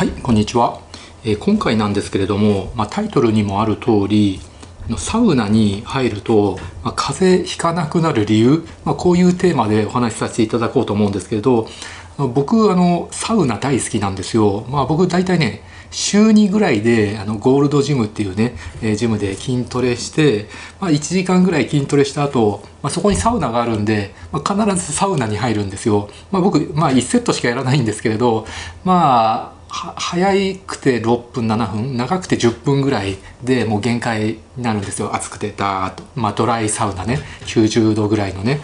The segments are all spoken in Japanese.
はいこんにちは、えー、今回なんですけれども、まあ、タイトルにもある通りサウナに入ると、まあ、風邪ひかなくなる理由、まあ、こういうテーマでお話しさせていただこうと思うんですけれど僕あのサウナ大好きなんですよ。まあ、僕大体ね週2ぐらいであのゴールドジムっていうね、えー、ジムで筋トレして、まあ、1時間ぐらい筋トレした後、まあそこにサウナがあるんで、まあ、必ずサウナに入るんですよ。まあ、僕、まあ、1セットしかやらないんですけれどまあ早くて6分7分長くて10分ぐらいでもう限界になるんですよ。暑くてダーッと、まあ、ドライサウナね。90度ぐらいのね。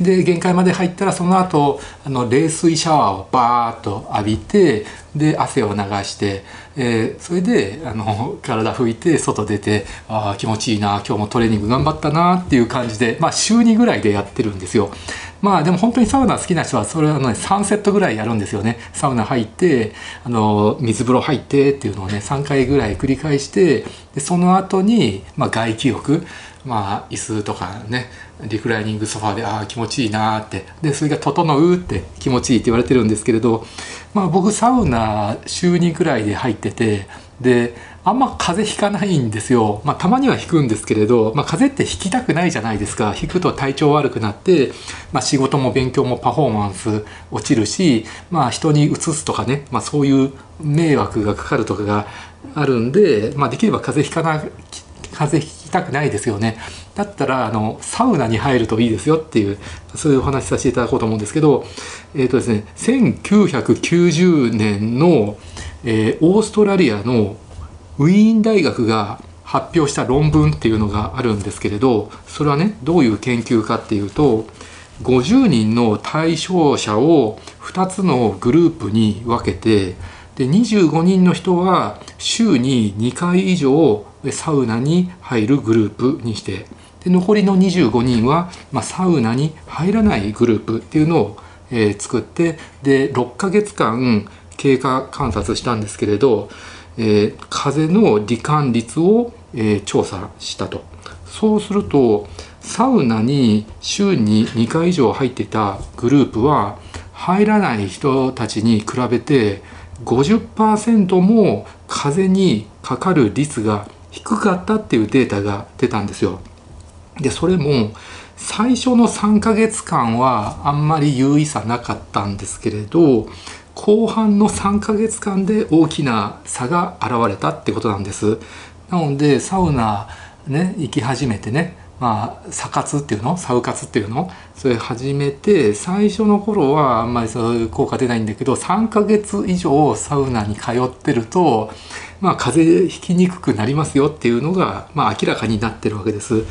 で限界まで入ったらその後あの冷水シャワーをバーッと浴びてで汗を流して、えー、それであの体拭いて外出てああ気持ちいいな今日もトレーニング頑張ったなっていう感じで、まあ、週2ぐらいでやってるんですよ。まあでも本当にサウナ好きな人はそれはね3セットぐらいやるんですよねサウナ入ってあの水風呂入ってっていうのをね3回ぐらい繰り返してでその後にまあ外気浴まあ椅子とかねリクライニングソファーでああ気持ちいいなってでそれが「整う」って気持ちいいって言われてるんですけれどまあ僕サウナ週2くらいで入っててであんま風邪ひかないんですよ。まあ、たまには引くんですけれど、まあ、風邪って引きたくないじゃないですか。引くと体調悪くなって、まあ、仕事も勉強もパフォーマンス落ちるし、まあ、人にうつすとかね、まあ、そういう迷惑がかかるとかがあるんで、まあ、できれば風邪ひかな、風邪ひきたくないですよね。だったら、あの、サウナに入るといいですよっていう、そういうお話しさせていただこうと思うんですけど、えっ、ー、とですね、1990年の、えー、オーストラリアのウィーン大学が発表した論文っていうのがあるんですけれどそれはねどういう研究かっていうと50人の対象者を2つのグループに分けてで25人の人は週に2回以上サウナに入るグループにして。で残りの25人は、まあ、サウナに入らないグループっていうのを、えー、作って。で6ヶ月間経過観察したんですけれどえー、風の罹患率を、えー、調査したと。そうするとサウナに週に2回以上入ってたグループは入らない人たちに比べて50%も風にかかる率が低かったっていうデータが出たんですよ。でそれも最初の3ヶ月間はあんまり有意差なかったんですけれど後半の3ヶ月間で大きな差が現れたってことなんです。なのでサウナね行き始めてねまあ、サ活っていうの？サウ活っていうの？それ始めて最初の頃はあんまりそういう効果出ないんだけど3ヶ月以上サウナに通ってると、まあ、風邪ひきにくくなりますよっていうのが、まあ、明らかになってるわけです。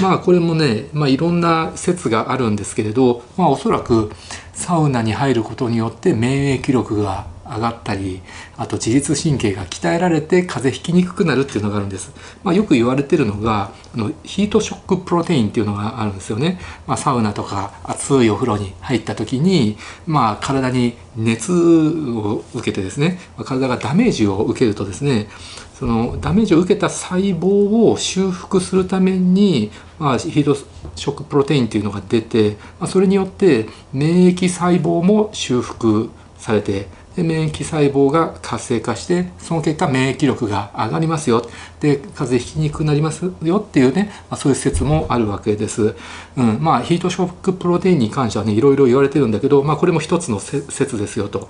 まあこれもね、まあ、いろんな説があるんですけれど、まあ、おそらくサウナに入ることによって免疫力が上がったりあと自律神経が鍛えられて風邪ひきにくくなるっていうのがあるんです、まあ、よく言われてるのがあのヒートショックプロテインっていうのがあるんですよね、まあ、サウナとか熱いお風呂に入った時に、まあ、体に熱を受けてですねま体がダメージを受けるとですねそのダメージを受けた細胞を修復するために、まあ、ヒートショックプロテインっていうのが出て、まあ、それによって免疫細胞も修復されてで免疫細胞が活性化してその結果免疫力が上がりますよ。で風邪ひきにくくなりますよっていうね、まあ、そういう説もあるわけです、うん、まあヒートショックプロテインに関してはねいろいろ言われてるんだけど、まあ、これも一つの説ですよと。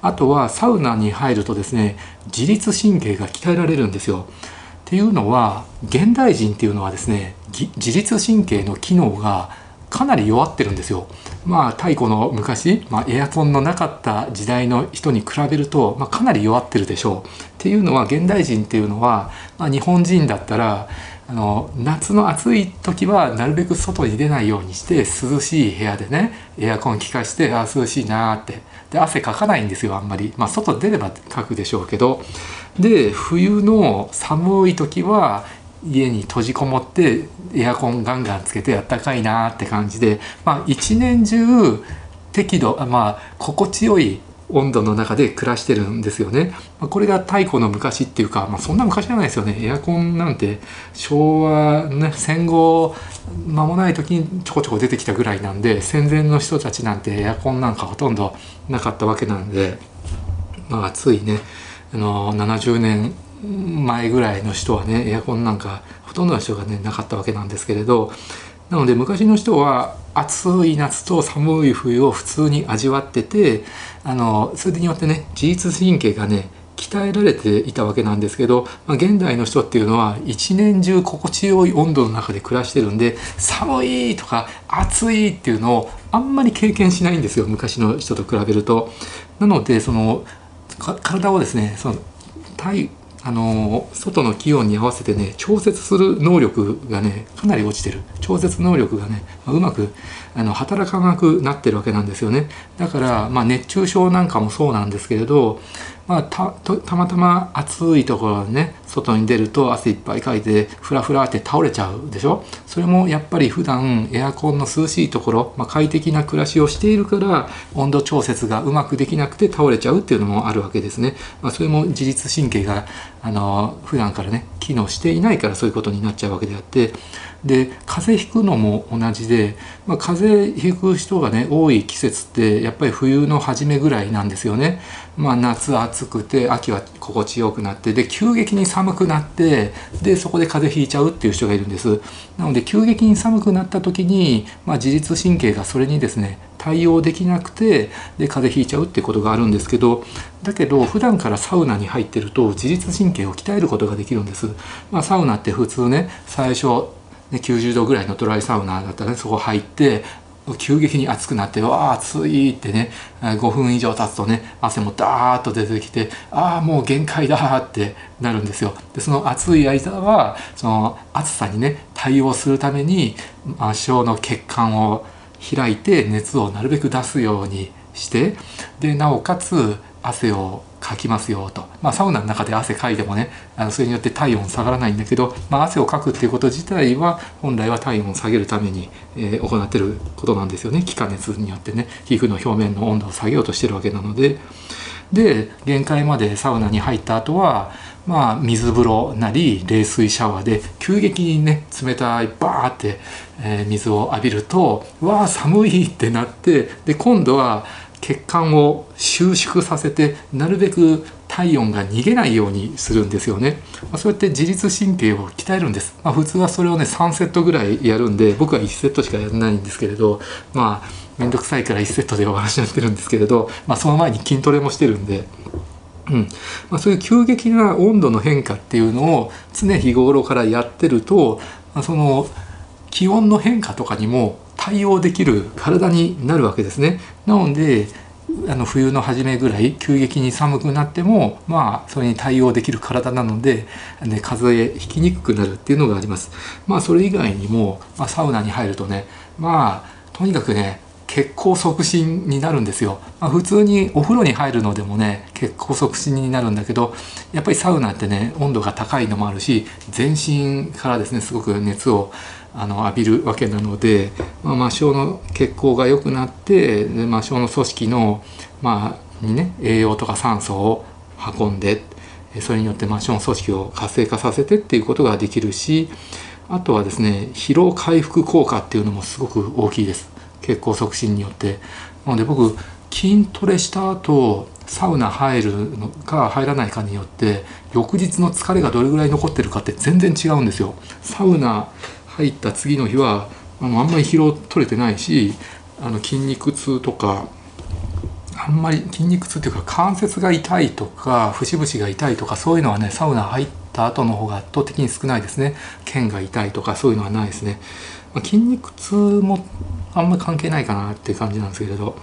あとはサウナに入るとですね自律神経が鍛えられるんですよ。っていうのは現代人っていうのはですね自律神経の機能がかなり弱ってるんですよ。まあ太古の昔、まあ、エアコンのなかった時代の人に比べると、まあ、かなり弱ってるでしょう。っていうのは現代人っていうのは、まあ、日本人だったらあの夏の暑い時はなるべく外に出ないようにして涼しい部屋でねエアコン効かしてあ涼しいなってで汗かかないんですよあんまりまあ外出ればかくでしょうけどで冬の寒い時は家に閉じこもってエアコンガンガンつけてあったかいなって感じで、まあ、一年中適度まあ心地よい温度の中で暮らしてるんですよね。これが太古の昔っていうか、まあ、そんな昔じゃないですよね。エアコンなんて昭和、ね、戦後間もない時にちょこちょこ出てきたぐらいなんで戦前の人たちなんてエアコンなんかほとんどなかったわけなんで、まあ、暑いねあの70年前ぐらいの人はねエアコンなんかほとんどの人がねなかったわけなんですけれどなので昔の人は暑い夏と寒い冬を普通に味わっててあのそれによってね自律神経がね鍛えられていたわけなんですけど、まあ、現代の人っていうのは一年中心地よい温度の中で暮らしてるんで寒いとか暑いっていうのをあんまり経験しないんですよ昔の人と比べると。なのでその体をですねその体あの外の気温に合わせてね調節する能力がねかなり落ちてる。調節能力がねうまくあの働かなくなってるわけなんですよね。だから、まあ、熱中症なんかもそうなんですけれどまあ、たたまたま暑いところにね外に出ると汗いっぱいかいてフラフラって倒れちゃうでしょ？それもやっぱり普段エアコンの涼しいところ、まあ、快適な暮らしをしているから温度調節がうまくできなくて倒れちゃうっていうのもあるわけですね、まあ、それも自律神経があの普段からね機能していないからそういうことになっちゃうわけであってで風邪ひくのも同じで、まあ、風邪ひく人がね多い季節ってやっぱり冬の初めぐらいなんですよね。まあ、夏暑くて秋は心地よくなってで急激に寒くなってでそこで風邪ひいちゃうっていう人がいるんです。なので急激に寒くなった時に、まあ、自律神経がそれにですね対応できなくてで風邪ひいちゃうってことがあるんですけどだけど普段からサウナに入ってると自律神経を鍛えることができるんです。まあ、サウナって普通ね最初ね、90度ぐらいのドライサウナだったらねそこ入って急激に暑くなってわあ暑いってね5分以上経つとね汗もダーッと出てきてああもう限界だってなるんですよ。でその暑い間はその暑さにね対応するために末梢の血管を開いて熱をなるべく出すようにしてでなおかつ汗をかきますよと、まあ、サウナの中で汗かいてもねあのそれによって体温下がらないんだけど、まあ、汗をかくっていうこと自体は本来は体温を下げるために、えー、行ってることなんですよね。気化熱によってね。皮膚の表面の温度を下げようとしてるわけなので。で限界までサウナに入った後はまあ水風呂なり冷水シャワーで急激にね冷たいバーって、えー、水を浴びるとわあ寒いってなってで今度は血管を収縮させてなるべく体温が逃げないようにするんですよね、まあ、そうやって自律神経を鍛えるんです、まあ、普通はそれをね3セットぐらいやるんで僕は1セットしかやらないんですけれどまあ面倒くさいから1セットでお話しなってるんですけれど、まあ、その前に筋トレもしてるんでうんまあ、そういう急激な温度の変化っていうのを常日頃からやってると、まあ、その気温の変化とかにも対応できる体になるわけですね。なのであの冬の初めぐらい急激に寒くなってもまあそれに対応できる体なので、ね、風邪ひきにくくなるっていうのがあります。まあそれ以外にも、まあ、サウナに入るとねまあとにかくね血行促進になるんですよ、まあ、普通にお風呂に入るのでもね血行促進になるんだけどやっぱりサウナってね温度が高いのもあるし全身からですねすごく熱をあの浴びるわけなので、まあ、末梢の血行が良くなってで末梢の組織の、まあ、にね栄養とか酸素を運んでそれによって末梢の組織を活性化させてっていうことができるしあとはですね疲労回復効果っていうのもすごく大きいです。血行促進によって。なので僕筋トレした後サウナ入るのか入らないかによって翌日の疲れがどれぐらい残ってるかって全然違うんですよ。サウナ入った次の日はあのあんまり疲労取れてないしあの筋肉痛とかあんまり筋肉痛っていうか関節が痛いとか節々が痛いとかそういうのはねサウナ入った後の方が圧倒的に少ないですね腱が痛いとかそういうのはないですね、まあ、筋肉痛もあんま関係ないかなって感じなんですけれど。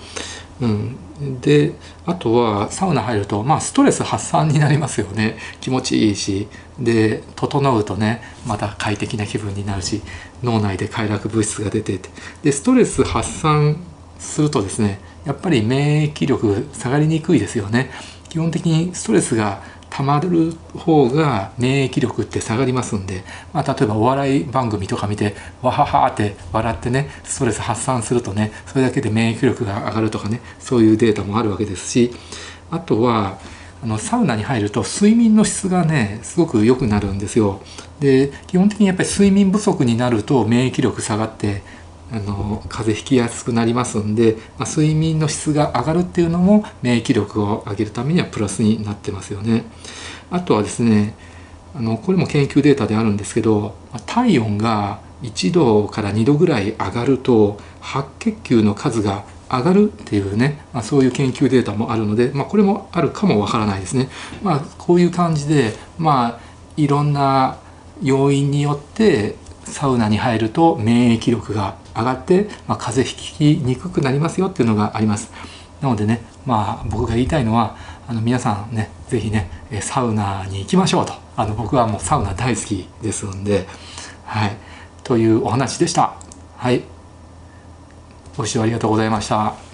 うん、であとはサウナ入ると、まあ、ストレス発散になりますよね。気持ちいいし。で整うとねまた快適な気分になるし脳内で快楽物質が出てて。でストレス発散するとですねやっぱり免疫力下がりにくいですよね。基本的にストレスが溜まる方が免疫力って下がりますんで、まあ、例えばお笑い番組とか見てわははって笑ってねストレス発散するとねそれだけで免疫力が上がるとかねそういうデータもあるわけですしあとはあのサウナに入ると睡眠の質がねすごく良くなるんですよ。で基本的にやっぱり睡眠不足になると免疫力下がってあの風邪ひきやすくなりますんで、まあ、睡眠の質が上がるっていうのも免疫力を上げるためにはプラスになってますよね。あとはですねあのこれも研究データであるんですけど体温が1度から2度ぐらい上がると白血球の数が上がるっていうね、まあ、そういう研究データもあるので、まあ、これもあるかもわからないですね。まあ、こういう感じで、まあ、いろんな要因によってサウナに入ると免疫力が上がって、まあ、風邪ひきにくくなりますよっていうのがあります。なのでね、まあ、僕が言いたいのはあの皆さんね是非ねサウナに行きましょうとあの僕はもうサウナ大好きですんで、はい、というお話でした。はいご視聴ありがとうございました。